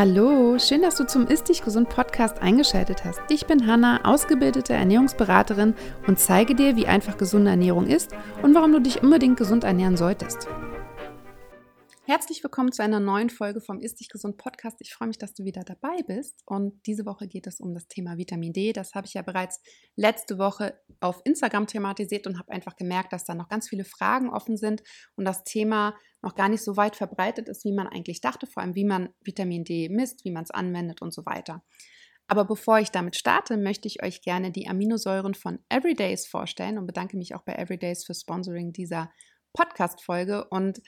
Hallo, schön, dass du zum Ist Dich Gesund Podcast eingeschaltet hast. Ich bin Hanna, ausgebildete Ernährungsberaterin und zeige dir, wie einfach gesunde Ernährung ist und warum du dich unbedingt gesund ernähren solltest. Herzlich willkommen zu einer neuen Folge vom Ist dich gesund Podcast. Ich freue mich, dass du wieder dabei bist. Und diese Woche geht es um das Thema Vitamin D. Das habe ich ja bereits letzte Woche auf Instagram thematisiert und habe einfach gemerkt, dass da noch ganz viele Fragen offen sind und das Thema noch gar nicht so weit verbreitet ist, wie man eigentlich dachte, vor allem wie man Vitamin D misst, wie man es anwendet und so weiter. Aber bevor ich damit starte, möchte ich euch gerne die Aminosäuren von Everydays vorstellen und bedanke mich auch bei Everydays für Sponsoring dieser Podcast-Folge. Und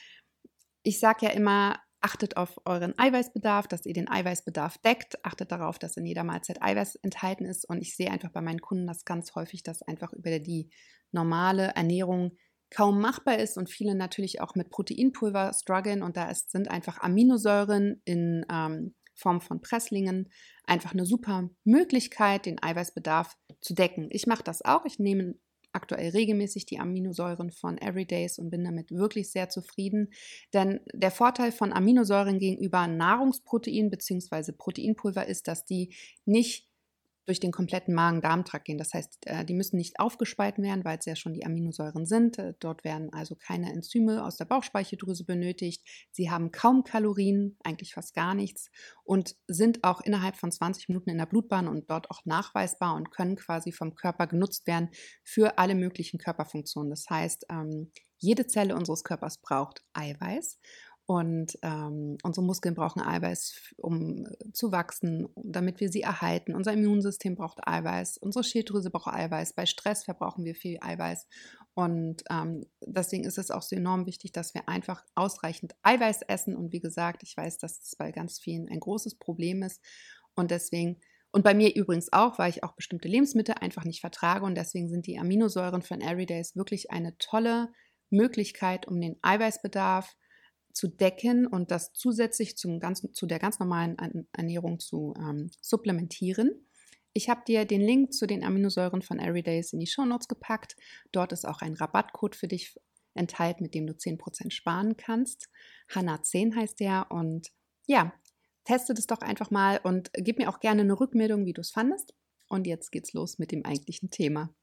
ich sage ja immer, achtet auf euren Eiweißbedarf, dass ihr den Eiweißbedarf deckt. Achtet darauf, dass in jeder Mahlzeit Eiweiß enthalten ist. Und ich sehe einfach bei meinen Kunden das ganz häufig, dass einfach über die normale Ernährung kaum machbar ist und viele natürlich auch mit Proteinpulver strugglen. Und da ist, sind einfach Aminosäuren in ähm, Form von Presslingen einfach eine super Möglichkeit, den Eiweißbedarf zu decken. Ich mache das auch. Ich nehme aktuell regelmäßig die Aminosäuren von Everydays und bin damit wirklich sehr zufrieden. Denn der Vorteil von Aminosäuren gegenüber Nahrungsprotein bzw. Proteinpulver ist, dass die nicht durch den kompletten Magen-Darm-Trakt gehen. Das heißt, äh, die müssen nicht aufgespalten werden, weil es ja schon die Aminosäuren sind. Äh, dort werden also keine Enzyme aus der Bauchspeicheldrüse benötigt. Sie haben kaum Kalorien, eigentlich fast gar nichts und sind auch innerhalb von 20 Minuten in der Blutbahn und dort auch nachweisbar und können quasi vom Körper genutzt werden für alle möglichen Körperfunktionen. Das heißt, ähm, jede Zelle unseres Körpers braucht Eiweiß und ähm, unsere Muskeln brauchen Eiweiß, um äh, zu wachsen, damit wir sie erhalten. Unser Immunsystem braucht Eiweiß, unsere Schilddrüse braucht Eiweiß. Bei Stress verbrauchen wir viel Eiweiß. Und ähm, deswegen ist es auch so enorm wichtig, dass wir einfach ausreichend Eiweiß essen. Und wie gesagt, ich weiß, dass das bei ganz vielen ein großes Problem ist. Und deswegen, und bei mir übrigens auch, weil ich auch bestimmte Lebensmittel einfach nicht vertrage. Und deswegen sind die Aminosäuren von Everydays wirklich eine tolle Möglichkeit, um den Eiweißbedarf zu decken und das zusätzlich zum ganz, zu der ganz normalen Ernährung zu ähm, supplementieren. Ich habe dir den Link zu den Aminosäuren von Everydays in die Show Notes gepackt. Dort ist auch ein Rabattcode für dich enthalten, mit dem du 10% sparen kannst. Hanna10 heißt der und ja, teste das doch einfach mal und gib mir auch gerne eine Rückmeldung, wie du es fandest. Und jetzt geht's los mit dem eigentlichen Thema.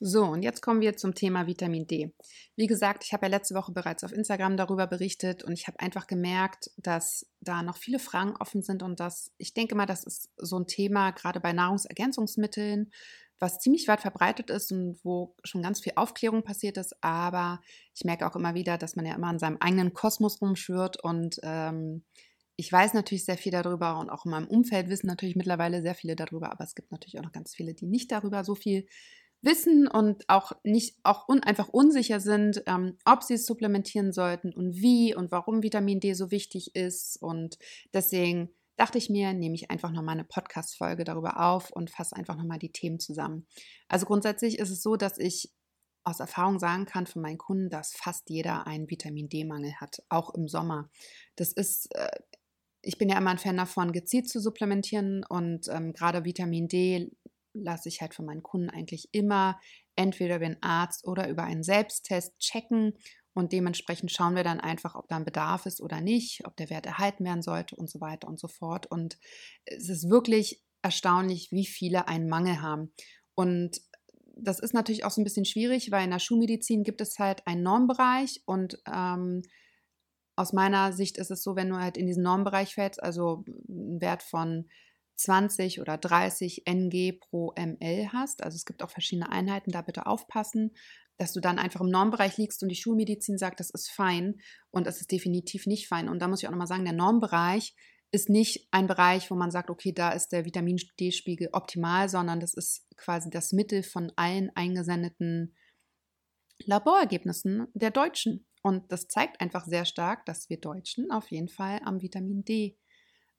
So, und jetzt kommen wir zum Thema Vitamin D. Wie gesagt, ich habe ja letzte Woche bereits auf Instagram darüber berichtet und ich habe einfach gemerkt, dass da noch viele Fragen offen sind und dass ich denke mal, das ist so ein Thema, gerade bei Nahrungsergänzungsmitteln, was ziemlich weit verbreitet ist und wo schon ganz viel Aufklärung passiert ist. Aber ich merke auch immer wieder, dass man ja immer in seinem eigenen Kosmos rumschwirrt und ähm, ich weiß natürlich sehr viel darüber und auch in meinem Umfeld wissen natürlich mittlerweile sehr viele darüber, aber es gibt natürlich auch noch ganz viele, die nicht darüber so viel wissen und auch nicht auch un, einfach unsicher sind, ähm, ob sie es supplementieren sollten und wie und warum Vitamin D so wichtig ist. Und deswegen dachte ich mir, nehme ich einfach nochmal eine Podcast-Folge darüber auf und fasse einfach nochmal die Themen zusammen. Also grundsätzlich ist es so, dass ich aus Erfahrung sagen kann von meinen Kunden, dass fast jeder einen Vitamin D-Mangel hat, auch im Sommer. Das ist, äh, ich bin ja immer ein Fan davon, gezielt zu supplementieren und ähm, gerade Vitamin D lasse ich halt von meinen Kunden eigentlich immer entweder über einen Arzt oder über einen Selbsttest checken und dementsprechend schauen wir dann einfach, ob da ein Bedarf ist oder nicht, ob der Wert erhalten werden sollte und so weiter und so fort. Und es ist wirklich erstaunlich, wie viele einen Mangel haben. Und das ist natürlich auch so ein bisschen schwierig, weil in der Schulmedizin gibt es halt einen Normbereich und ähm, aus meiner Sicht ist es so, wenn du halt in diesen Normbereich fällst, also einen Wert von 20 oder 30 NG pro ml hast. Also es gibt auch verschiedene Einheiten, da bitte aufpassen, dass du dann einfach im Normbereich liegst und die Schulmedizin sagt, das ist fein und das ist definitiv nicht fein. Und da muss ich auch nochmal sagen, der Normbereich ist nicht ein Bereich, wo man sagt, okay, da ist der Vitamin D-Spiegel optimal, sondern das ist quasi das Mittel von allen eingesendeten Laborergebnissen der Deutschen. Und das zeigt einfach sehr stark, dass wir Deutschen auf jeden Fall am Vitamin D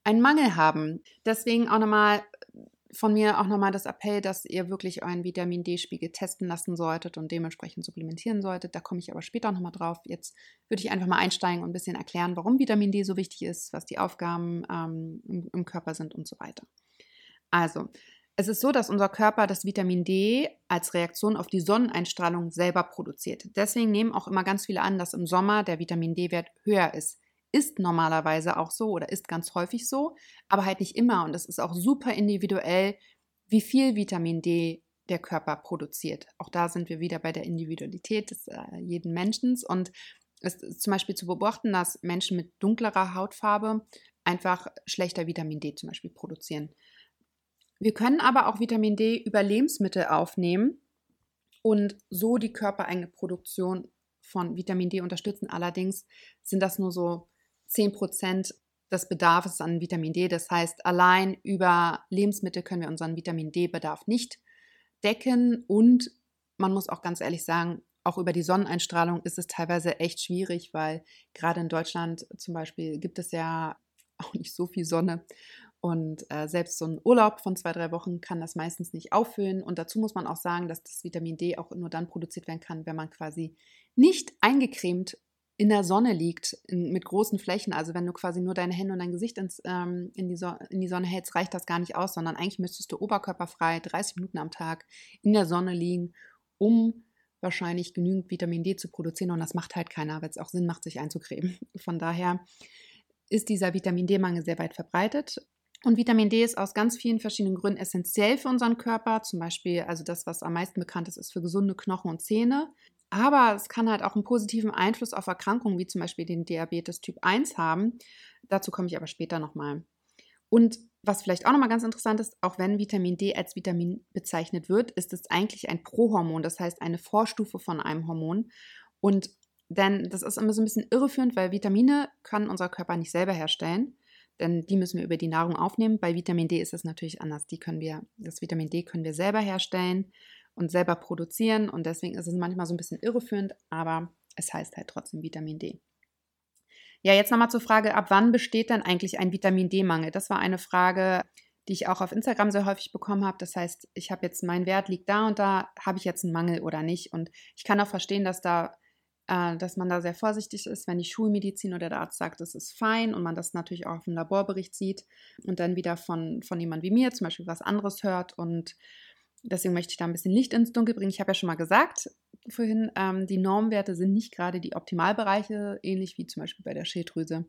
einen Mangel haben. Deswegen auch nochmal von mir auch nochmal das Appell, dass ihr wirklich euren Vitamin D-Spiegel testen lassen solltet und dementsprechend supplementieren solltet. Da komme ich aber später nochmal drauf. Jetzt würde ich einfach mal einsteigen und ein bisschen erklären, warum Vitamin D so wichtig ist, was die Aufgaben ähm, im, im Körper sind und so weiter. Also, es ist so, dass unser Körper das Vitamin D als Reaktion auf die Sonneneinstrahlung selber produziert. Deswegen nehmen auch immer ganz viele an, dass im Sommer der Vitamin D-Wert höher ist ist normalerweise auch so oder ist ganz häufig so, aber halt nicht immer. Und es ist auch super individuell, wie viel Vitamin D der Körper produziert. Auch da sind wir wieder bei der Individualität des äh, jeden Menschen. Und es ist zum Beispiel zu beobachten, dass Menschen mit dunklerer Hautfarbe einfach schlechter Vitamin D zum Beispiel produzieren. Wir können aber auch Vitamin D über Lebensmittel aufnehmen und so die körpereigene Produktion von Vitamin D unterstützen. Allerdings sind das nur so 10 Prozent des Bedarfs an Vitamin D. Das heißt, allein über Lebensmittel können wir unseren Vitamin D-Bedarf nicht decken. Und man muss auch ganz ehrlich sagen, auch über die Sonneneinstrahlung ist es teilweise echt schwierig, weil gerade in Deutschland zum Beispiel gibt es ja auch nicht so viel Sonne. Und äh, selbst so ein Urlaub von zwei, drei Wochen kann das meistens nicht auffüllen. Und dazu muss man auch sagen, dass das Vitamin D auch nur dann produziert werden kann, wenn man quasi nicht eingecremt in der Sonne liegt, in, mit großen Flächen, also wenn du quasi nur deine Hände und dein Gesicht ins, ähm, in, die so in die Sonne hältst, reicht das gar nicht aus, sondern eigentlich müsstest du oberkörperfrei 30 Minuten am Tag in der Sonne liegen, um wahrscheinlich genügend Vitamin D zu produzieren. Und das macht halt keiner, weil es auch Sinn macht, sich einzucremen. Von daher ist dieser Vitamin D-Mangel sehr weit verbreitet. Und Vitamin D ist aus ganz vielen verschiedenen Gründen essentiell für unseren Körper. Zum Beispiel, also das, was am meisten bekannt ist, ist für gesunde Knochen und Zähne. Aber es kann halt auch einen positiven Einfluss auf Erkrankungen wie zum Beispiel den Diabetes Typ 1 haben. Dazu komme ich aber später nochmal. Und was vielleicht auch nochmal ganz interessant ist, auch wenn Vitamin D als Vitamin bezeichnet wird, ist es eigentlich ein Prohormon, das heißt eine Vorstufe von einem Hormon. Und denn das ist immer so ein bisschen irreführend, weil Vitamine kann unser Körper nicht selber herstellen, denn die müssen wir über die Nahrung aufnehmen. Bei Vitamin D ist es natürlich anders. Die können wir, das Vitamin D können wir selber herstellen und selber produzieren. Und deswegen ist es manchmal so ein bisschen irreführend, aber es heißt halt trotzdem Vitamin D. Ja, jetzt nochmal zur Frage, ab wann besteht denn eigentlich ein Vitamin D-Mangel? Das war eine Frage, die ich auch auf Instagram sehr häufig bekommen habe. Das heißt, ich habe jetzt, mein Wert liegt da und da, habe ich jetzt einen Mangel oder nicht? Und ich kann auch verstehen, dass da äh, dass man da sehr vorsichtig ist, wenn die Schulmedizin oder der Arzt sagt, das ist fein und man das natürlich auch auf dem Laborbericht sieht und dann wieder von, von jemand wie mir zum Beispiel was anderes hört und Deswegen möchte ich da ein bisschen Licht ins Dunkel bringen. Ich habe ja schon mal gesagt vorhin, ähm, die Normwerte sind nicht gerade die Optimalbereiche, ähnlich wie zum Beispiel bei der Schilddrüse.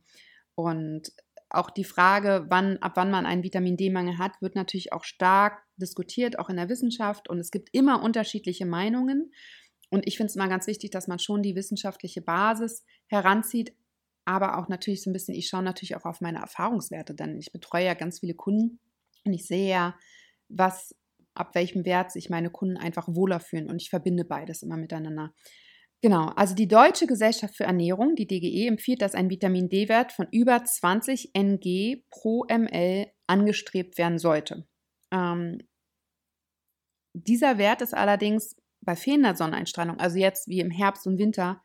Und auch die Frage, wann, ab wann man einen Vitamin D-Mangel hat, wird natürlich auch stark diskutiert, auch in der Wissenschaft. Und es gibt immer unterschiedliche Meinungen. Und ich finde es immer ganz wichtig, dass man schon die wissenschaftliche Basis heranzieht, aber auch natürlich so ein bisschen, ich schaue natürlich auch auf meine Erfahrungswerte, denn ich betreue ja ganz viele Kunden und ich sehe ja, was ab welchem Wert sich meine Kunden einfach wohler fühlen. Und ich verbinde beides immer miteinander. Genau, also die Deutsche Gesellschaft für Ernährung, die DGE, empfiehlt, dass ein Vitamin D-Wert von über 20 Ng pro ml angestrebt werden sollte. Ähm, dieser Wert ist allerdings bei fehlender Sonneneinstrahlung, also jetzt wie im Herbst und Winter,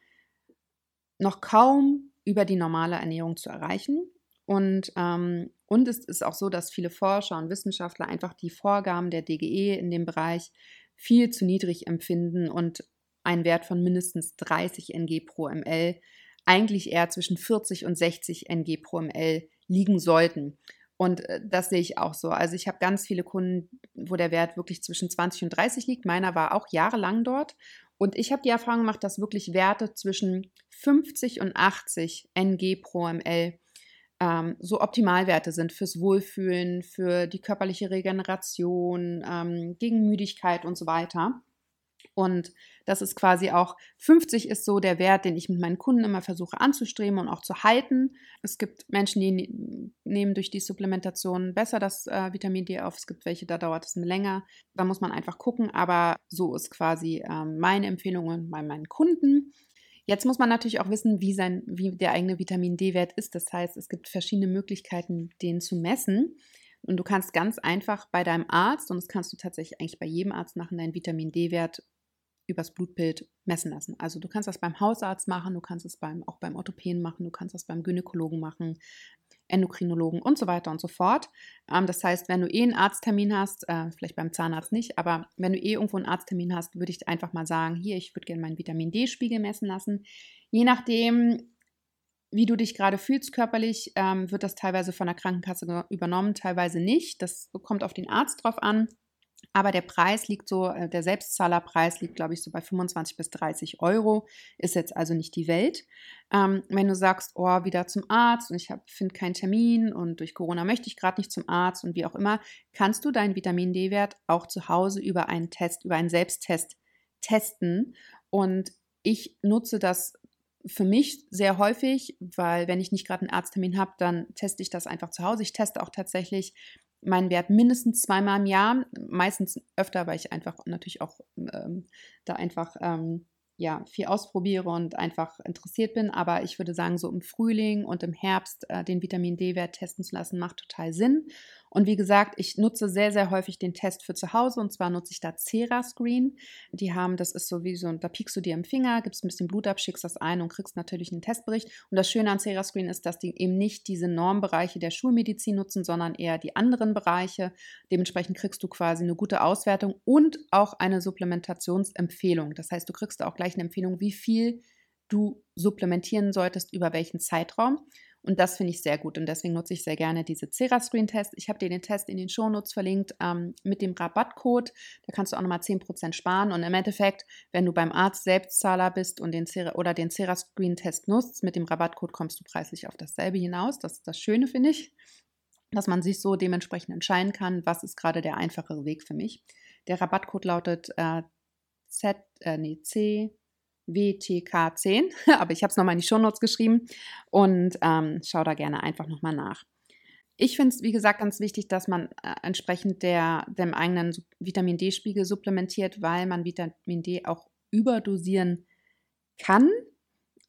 noch kaum über die normale Ernährung zu erreichen. Und, ähm, und es ist auch so, dass viele Forscher und Wissenschaftler einfach die Vorgaben der DGE in dem Bereich viel zu niedrig empfinden und einen Wert von mindestens 30 Ng pro ml eigentlich eher zwischen 40 und 60 Ng pro ml liegen sollten. Und äh, das sehe ich auch so. Also ich habe ganz viele Kunden, wo der Wert wirklich zwischen 20 und 30 liegt. Meiner war auch jahrelang dort. Und ich habe die Erfahrung gemacht, dass wirklich Werte zwischen 50 und 80 Ng pro ml ähm, so Optimalwerte sind fürs Wohlfühlen, für die körperliche Regeneration, ähm, gegen Müdigkeit und so weiter. Und das ist quasi auch 50 ist so der Wert, den ich mit meinen Kunden immer versuche anzustreben und auch zu halten. Es gibt Menschen, die ne-, nehmen durch die Supplementation besser das äh, Vitamin D auf. Es gibt welche, da dauert es länger. Da muss man einfach gucken. Aber so ist quasi ähm, meine Empfehlung bei meinen Kunden. Jetzt muss man natürlich auch wissen, wie, sein, wie der eigene Vitamin D-Wert ist. Das heißt, es gibt verschiedene Möglichkeiten, den zu messen. Und du kannst ganz einfach bei deinem Arzt, und das kannst du tatsächlich eigentlich bei jedem Arzt machen, deinen Vitamin D-Wert übers Blutbild messen lassen. Also du kannst das beim Hausarzt machen, du kannst es beim, auch beim Orthopäden machen, du kannst das beim Gynäkologen machen, Endokrinologen und so weiter und so fort. Ähm, das heißt, wenn du eh einen Arzttermin hast, äh, vielleicht beim Zahnarzt nicht, aber wenn du eh irgendwo einen Arzttermin hast, würde ich einfach mal sagen, hier, ich würde gerne meinen Vitamin D-Spiegel messen lassen. Je nachdem, wie du dich gerade fühlst körperlich, ähm, wird das teilweise von der Krankenkasse übernommen, teilweise nicht. Das kommt auf den Arzt drauf an. Aber der Preis liegt so, äh, der Selbstzahlerpreis liegt, glaube ich, so bei 25 bis 30 Euro. Ist jetzt also nicht die Welt. Ähm, wenn du sagst, oh, wieder zum Arzt und ich finde keinen Termin und durch Corona möchte ich gerade nicht zum Arzt und wie auch immer, kannst du deinen Vitamin D-Wert auch zu Hause über einen Test, über einen Selbsttest testen. Und ich nutze das für mich sehr häufig, weil wenn ich nicht gerade einen Arzttermin habe, dann teste ich das einfach zu Hause. Ich teste auch tatsächlich meinen Wert mindestens zweimal im Jahr, meistens öfter, weil ich einfach natürlich auch ähm, da einfach ähm, ja, viel ausprobiere und einfach interessiert bin. Aber ich würde sagen, so im Frühling und im Herbst äh, den Vitamin D-Wert testen zu lassen, macht total Sinn. Und wie gesagt, ich nutze sehr, sehr häufig den Test für zu Hause und zwar nutze ich da Cera Screen. Die haben, das ist so wie so, da piekst du dir im Finger, gibst ein bisschen Blut ab, schickst das ein und kriegst natürlich einen Testbericht. Und das Schöne an Cera Screen ist, dass die eben nicht diese Normbereiche der Schulmedizin nutzen, sondern eher die anderen Bereiche. Dementsprechend kriegst du quasi eine gute Auswertung und auch eine Supplementationsempfehlung. Das heißt, du kriegst auch gleich eine Empfehlung, wie viel du supplementieren solltest, über welchen Zeitraum. Und das finde ich sehr gut und deswegen nutze ich sehr gerne diese Cera Screen Test. Ich habe dir den Test in den Shownotes verlinkt ähm, mit dem Rabattcode. Da kannst du auch nochmal 10% sparen. Und im Endeffekt, wenn du beim Arzt Selbstzahler bist und den Cera oder den Cera Screen Test nutzt, mit dem Rabattcode kommst du preislich auf dasselbe hinaus. Das ist das Schöne, finde ich, dass man sich so dementsprechend entscheiden kann, was ist gerade der einfachere Weg für mich. Der Rabattcode lautet äh, Z, äh, nee, C, WTK10, aber ich habe es nochmal in die Shownotes geschrieben und ähm, schau da gerne einfach nochmal nach. Ich finde es, wie gesagt, ganz wichtig, dass man äh, entsprechend der, dem eigenen Vitamin D-Spiegel supplementiert, weil man Vitamin D auch überdosieren kann.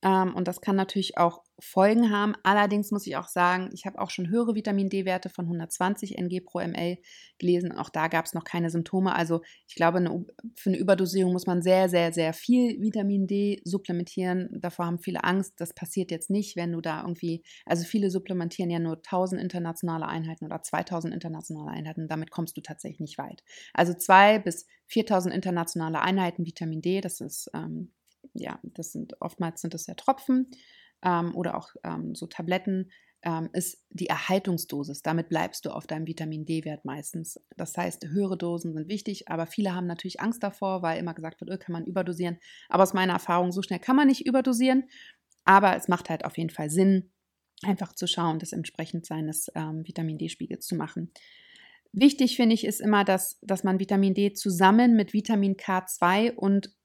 Ähm, und das kann natürlich auch Folgen haben. Allerdings muss ich auch sagen, ich habe auch schon höhere Vitamin D-Werte von 120 ng pro ml gelesen. Auch da gab es noch keine Symptome. Also ich glaube, eine, für eine Überdosierung muss man sehr, sehr, sehr viel Vitamin D supplementieren. Davor haben viele Angst. Das passiert jetzt nicht, wenn du da irgendwie, also viele supplementieren ja nur 1000 internationale Einheiten oder 2000 internationale Einheiten. Damit kommst du tatsächlich nicht weit. Also 2 bis 4000 internationale Einheiten Vitamin D, das ist, ähm, ja, das sind oftmals sind das ja Tropfen ähm, oder auch ähm, so Tabletten, ähm, ist die Erhaltungsdosis. Damit bleibst du auf deinem Vitamin D-Wert meistens. Das heißt, höhere Dosen sind wichtig, aber viele haben natürlich Angst davor, weil immer gesagt wird, oh, kann man überdosieren. Aber aus meiner Erfahrung, so schnell kann man nicht überdosieren. Aber es macht halt auf jeden Fall Sinn, einfach zu schauen, das entsprechend seines ähm, Vitamin D-Spiegels zu machen. Wichtig finde ich ist immer, dass, dass man Vitamin D zusammen mit Vitamin K2 und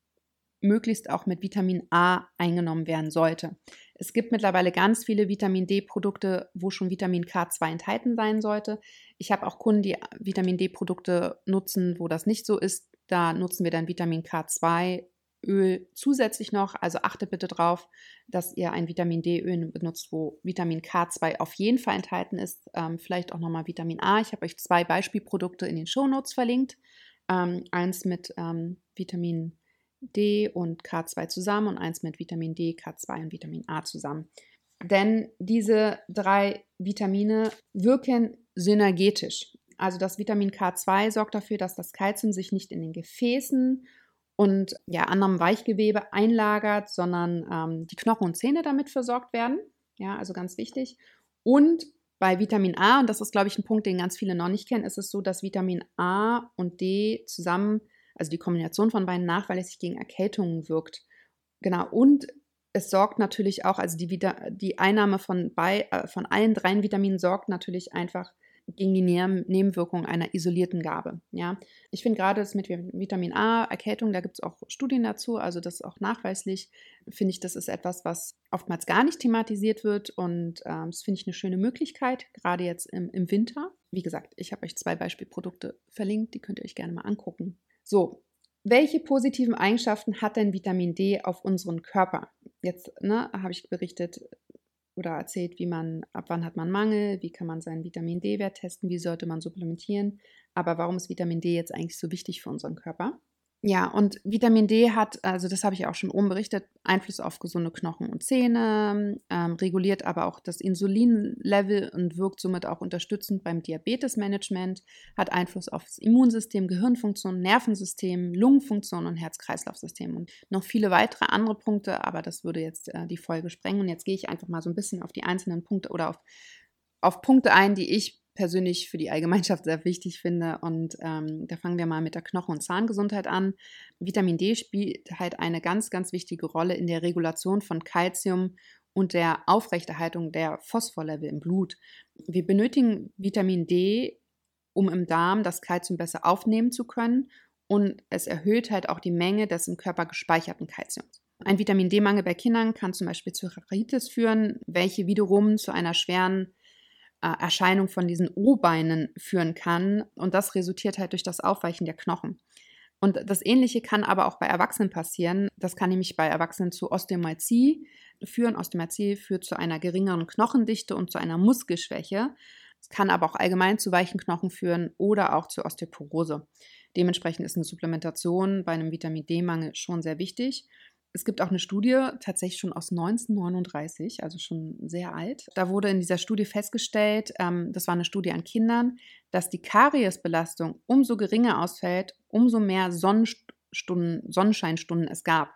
möglichst auch mit Vitamin A eingenommen werden sollte. Es gibt mittlerweile ganz viele Vitamin D-Produkte, wo schon Vitamin K2 enthalten sein sollte. Ich habe auch Kunden, die Vitamin D-Produkte nutzen, wo das nicht so ist. Da nutzen wir dann Vitamin K2 Öl zusätzlich noch. Also achte bitte darauf, dass ihr ein Vitamin D-Öl benutzt, wo Vitamin K2 auf jeden Fall enthalten ist. Ähm, vielleicht auch nochmal Vitamin A. Ich habe euch zwei Beispielprodukte in den Shownotes verlinkt. Ähm, eins mit ähm, Vitamin D und K2 zusammen und eins mit Vitamin D, K2 und Vitamin A zusammen. Denn diese drei Vitamine wirken synergetisch. Also das Vitamin K2 sorgt dafür, dass das Kalzium sich nicht in den Gefäßen und ja, anderem Weichgewebe einlagert, sondern ähm, die Knochen und Zähne damit versorgt werden. Ja, also ganz wichtig. Und bei Vitamin A, und das ist, glaube ich, ein Punkt, den ganz viele noch nicht kennen, ist es so, dass Vitamin A und D zusammen also die Kombination von beiden nachweislich gegen Erkältungen wirkt. Genau, und es sorgt natürlich auch, also die, die Einnahme von, bei, äh, von allen drei Vitaminen sorgt natürlich einfach gegen die Nebenwirkungen einer isolierten Gabe. Ja, ich finde gerade das mit Vitamin A, Erkältung, da gibt es auch Studien dazu, also das ist auch nachweislich, finde ich, das ist etwas, was oftmals gar nicht thematisiert wird und ähm, das finde ich eine schöne Möglichkeit, gerade jetzt im, im Winter. Wie gesagt, ich habe euch zwei Beispielprodukte verlinkt, die könnt ihr euch gerne mal angucken. So, welche positiven Eigenschaften hat denn Vitamin D auf unseren Körper? Jetzt ne, habe ich berichtet oder erzählt, wie man, ab wann hat man Mangel, wie kann man seinen Vitamin D-Wert testen, wie sollte man supplementieren. Aber warum ist Vitamin D jetzt eigentlich so wichtig für unseren Körper? Ja, und Vitamin D hat, also das habe ich auch schon oben berichtet, Einfluss auf gesunde Knochen und Zähne, ähm, reguliert aber auch das Insulinlevel und wirkt somit auch unterstützend beim Diabetesmanagement, hat Einfluss auf das Immunsystem, Gehirnfunktion, Nervensystem, Lungenfunktion und Herz-Kreislauf-System und noch viele weitere andere Punkte, aber das würde jetzt äh, die Folge sprengen. Und jetzt gehe ich einfach mal so ein bisschen auf die einzelnen Punkte oder auf, auf Punkte ein, die ich persönlich für die Allgemeinschaft sehr wichtig finde. Und ähm, da fangen wir mal mit der Knochen- und Zahngesundheit an. Vitamin D spielt halt eine ganz, ganz wichtige Rolle in der Regulation von Kalzium und der Aufrechterhaltung der Phosphorlevel im Blut. Wir benötigen Vitamin D, um im Darm das Kalzium besser aufnehmen zu können und es erhöht halt auch die Menge des im Körper gespeicherten Kalziums. Ein Vitamin D-Mangel bei Kindern kann zum Beispiel zu Rhinitis führen, welche wiederum zu einer schweren Erscheinung von diesen O-Beinen führen kann. Und das resultiert halt durch das Aufweichen der Knochen. Und das Ähnliche kann aber auch bei Erwachsenen passieren. Das kann nämlich bei Erwachsenen zu Osteomalzie führen. Osteomalzie führt zu einer geringeren Knochendichte und zu einer Muskelschwäche. Es kann aber auch allgemein zu weichen Knochen führen oder auch zu Osteoporose. Dementsprechend ist eine Supplementation bei einem Vitamin D-Mangel schon sehr wichtig. Es gibt auch eine Studie, tatsächlich schon aus 1939, also schon sehr alt. Da wurde in dieser Studie festgestellt, ähm, das war eine Studie an Kindern, dass die Kariesbelastung umso geringer ausfällt, umso mehr Sonnenstunden, Sonnenscheinstunden es gab.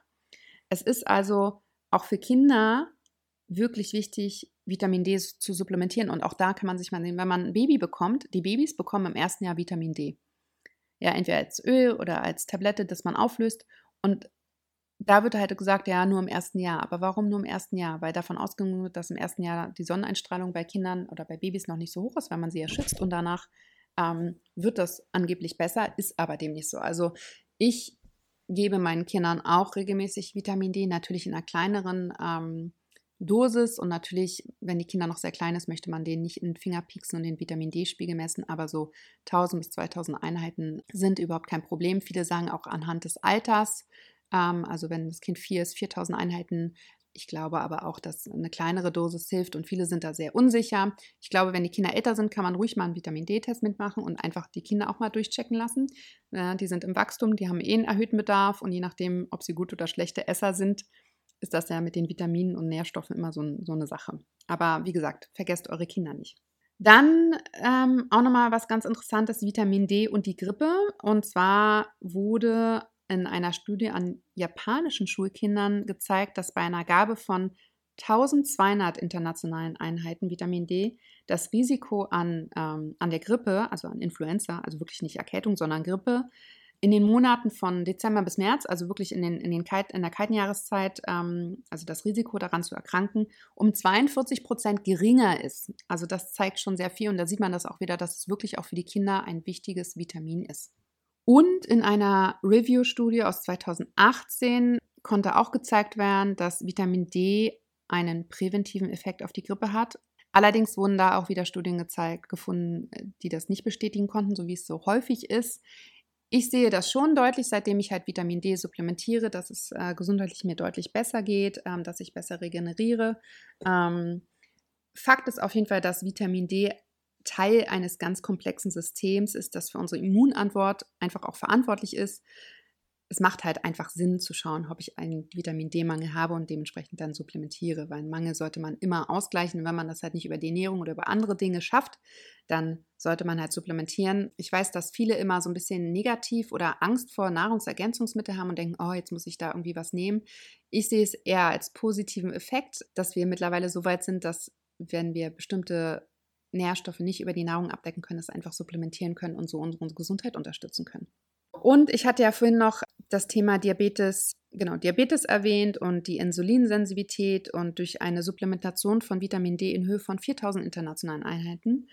Es ist also auch für Kinder wirklich wichtig, Vitamin D zu supplementieren. Und auch da kann man sich mal sehen, wenn man ein Baby bekommt, die Babys bekommen im ersten Jahr Vitamin D. Ja, entweder als Öl oder als Tablette, das man auflöst. Und da wird halt gesagt, ja, nur im ersten Jahr. Aber warum nur im ersten Jahr? Weil davon ausgegangen wird, dass im ersten Jahr die Sonneneinstrahlung bei Kindern oder bei Babys noch nicht so hoch ist, weil man sie ja schützt. Und danach ähm, wird das angeblich besser, ist aber dem nicht so. Also ich gebe meinen Kindern auch regelmäßig Vitamin D, natürlich in einer kleineren ähm, Dosis. Und natürlich, wenn die Kinder noch sehr klein ist, möchte man denen nicht in den Finger pieksen und den Vitamin D-Spiegel messen. Aber so 1000 bis 2000 Einheiten sind überhaupt kein Problem. Viele sagen auch anhand des Alters, also wenn das Kind vier ist, 4000 Einheiten. Ich glaube aber auch, dass eine kleinere Dosis hilft und viele sind da sehr unsicher. Ich glaube, wenn die Kinder älter sind, kann man ruhig mal einen Vitamin D-Test mitmachen und einfach die Kinder auch mal durchchecken lassen. Äh, die sind im Wachstum, die haben eh einen erhöhten Bedarf und je nachdem, ob sie gut oder schlechte Esser sind, ist das ja mit den Vitaminen und Nährstoffen immer so, so eine Sache. Aber wie gesagt, vergesst eure Kinder nicht. Dann ähm, auch nochmal was ganz Interessantes, Vitamin D und die Grippe. Und zwar wurde in einer Studie an japanischen Schulkindern gezeigt, dass bei einer Gabe von 1200 internationalen Einheiten Vitamin D das Risiko an, ähm, an der Grippe, also an Influenza, also wirklich nicht Erkältung, sondern Grippe, in den Monaten von Dezember bis März, also wirklich in, den, in, den Kalt, in der kalten Jahreszeit, ähm, also das Risiko daran zu erkranken, um 42 Prozent geringer ist. Also das zeigt schon sehr viel und da sieht man das auch wieder, dass es wirklich auch für die Kinder ein wichtiges Vitamin ist. Und in einer Review-Studie aus 2018 konnte auch gezeigt werden, dass Vitamin D einen präventiven Effekt auf die Grippe hat. Allerdings wurden da auch wieder Studien gezeigt, gefunden, die das nicht bestätigen konnten, so wie es so häufig ist. Ich sehe das schon deutlich, seitdem ich halt Vitamin D supplementiere, dass es äh, gesundheitlich mir deutlich besser geht, ähm, dass ich besser regeneriere. Ähm, Fakt ist auf jeden Fall, dass Vitamin D Teil eines ganz komplexen Systems ist, das für unsere Immunantwort einfach auch verantwortlich ist. Es macht halt einfach Sinn zu schauen, ob ich einen Vitamin D-Mangel habe und dementsprechend dann supplementiere, weil einen Mangel sollte man immer ausgleichen. Wenn man das halt nicht über die Ernährung oder über andere Dinge schafft, dann sollte man halt supplementieren. Ich weiß, dass viele immer so ein bisschen negativ oder Angst vor Nahrungsergänzungsmitteln haben und denken, oh, jetzt muss ich da irgendwie was nehmen. Ich sehe es eher als positiven Effekt, dass wir mittlerweile so weit sind, dass wenn wir bestimmte Nährstoffe nicht über die Nahrung abdecken können, das einfach supplementieren können und so unsere Gesundheit unterstützen können. Und ich hatte ja vorhin noch das Thema Diabetes, genau, Diabetes erwähnt und die Insulinsensitivität und durch eine Supplementation von Vitamin D in Höhe von 4000 internationalen Einheiten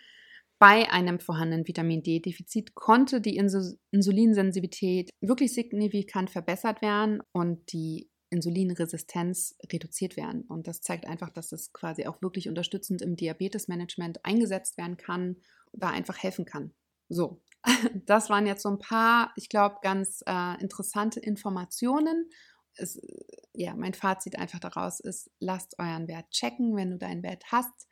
bei einem vorhandenen Vitamin D-Defizit konnte die Insulinsensitivität wirklich signifikant verbessert werden und die Insulinresistenz reduziert werden. Und das zeigt einfach, dass es quasi auch wirklich unterstützend im Diabetesmanagement eingesetzt werden kann, da einfach helfen kann. So, das waren jetzt so ein paar, ich glaube, ganz äh, interessante Informationen. Es, ja, mein Fazit einfach daraus ist, lasst euren Wert checken, wenn du deinen Wert hast.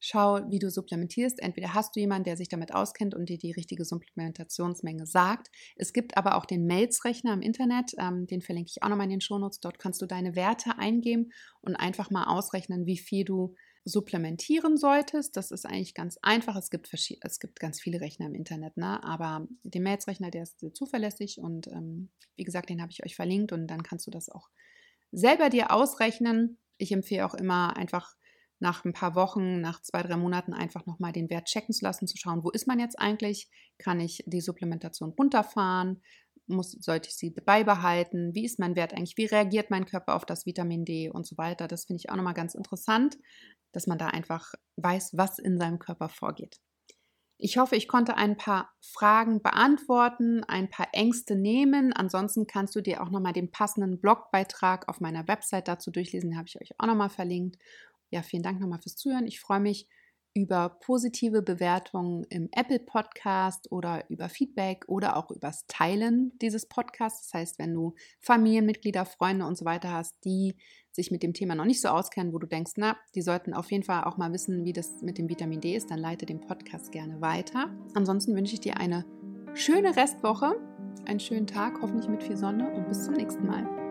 Schau, wie du supplementierst. Entweder hast du jemanden, der sich damit auskennt und dir die richtige Supplementationsmenge sagt. Es gibt aber auch den Mails-Rechner im Internet, ähm, den verlinke ich auch nochmal in den Shownotes. Dort kannst du deine Werte eingeben und einfach mal ausrechnen, wie viel du supplementieren solltest. Das ist eigentlich ganz einfach. Es gibt, es gibt ganz viele Rechner im Internet, ne? aber den Mails-Rechner, der ist zuverlässig und ähm, wie gesagt, den habe ich euch verlinkt und dann kannst du das auch selber dir ausrechnen. Ich empfehle auch immer einfach nach ein paar Wochen, nach zwei, drei Monaten einfach nochmal den Wert checken zu lassen, zu schauen, wo ist man jetzt eigentlich? Kann ich die Supplementation runterfahren? Muss, sollte ich sie beibehalten? Wie ist mein Wert eigentlich? Wie reagiert mein Körper auf das Vitamin D und so weiter? Das finde ich auch nochmal ganz interessant, dass man da einfach weiß, was in seinem Körper vorgeht. Ich hoffe, ich konnte ein paar Fragen beantworten, ein paar Ängste nehmen. Ansonsten kannst du dir auch nochmal den passenden Blogbeitrag auf meiner Website dazu durchlesen. Den habe ich euch auch nochmal verlinkt. Ja, vielen Dank nochmal fürs Zuhören. Ich freue mich über positive Bewertungen im Apple Podcast oder über Feedback oder auch übers Teilen dieses Podcasts. Das heißt, wenn du Familienmitglieder, Freunde und so weiter hast, die sich mit dem Thema noch nicht so auskennen, wo du denkst, na, die sollten auf jeden Fall auch mal wissen, wie das mit dem Vitamin D ist, dann leite den Podcast gerne weiter. Ansonsten wünsche ich dir eine schöne Restwoche, einen schönen Tag, hoffentlich mit viel Sonne und bis zum nächsten Mal.